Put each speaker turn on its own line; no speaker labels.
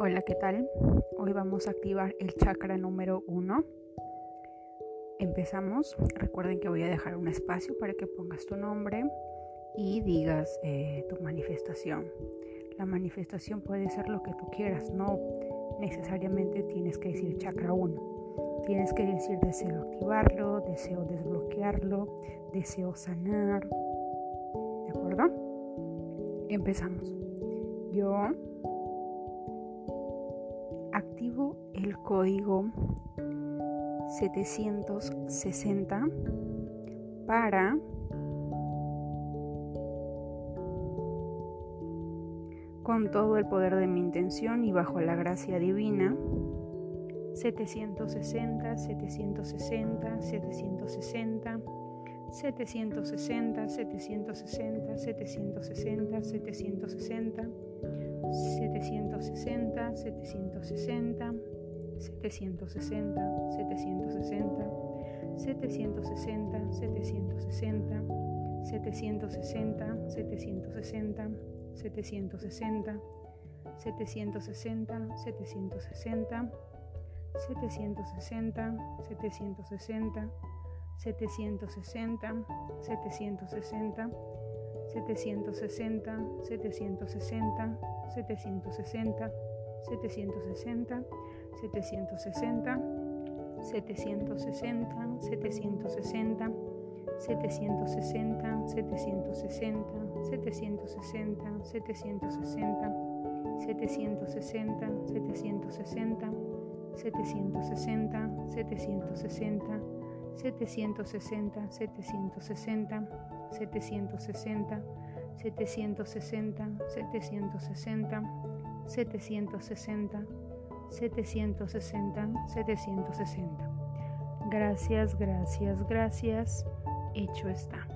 Hola, ¿qué tal? Hoy vamos a activar el chakra número 1. Empezamos. Recuerden que voy a dejar un espacio para que pongas tu nombre y digas eh, tu manifestación. La manifestación puede ser lo que tú quieras, no necesariamente tienes que decir chakra 1. Tienes que decir deseo activarlo, deseo desbloquearlo, deseo sanar. ¿De acuerdo? Empezamos. Yo activo el código 760 para con todo el poder de mi intención y bajo la gracia divina 760 760 760 760 760 760 760 760, 760, 760, 760, 760, 760, 760, 760, 760, 760, 760, 760, 760, 760, 760, 760, 760, 760, 760, 760, 760, 760, 760, 760, 760, 760, 760, 760, 760, 760, 760, 760, 760, 760, 760, 760, 760, 760. Gracias, gracias, gracias. Hecho está.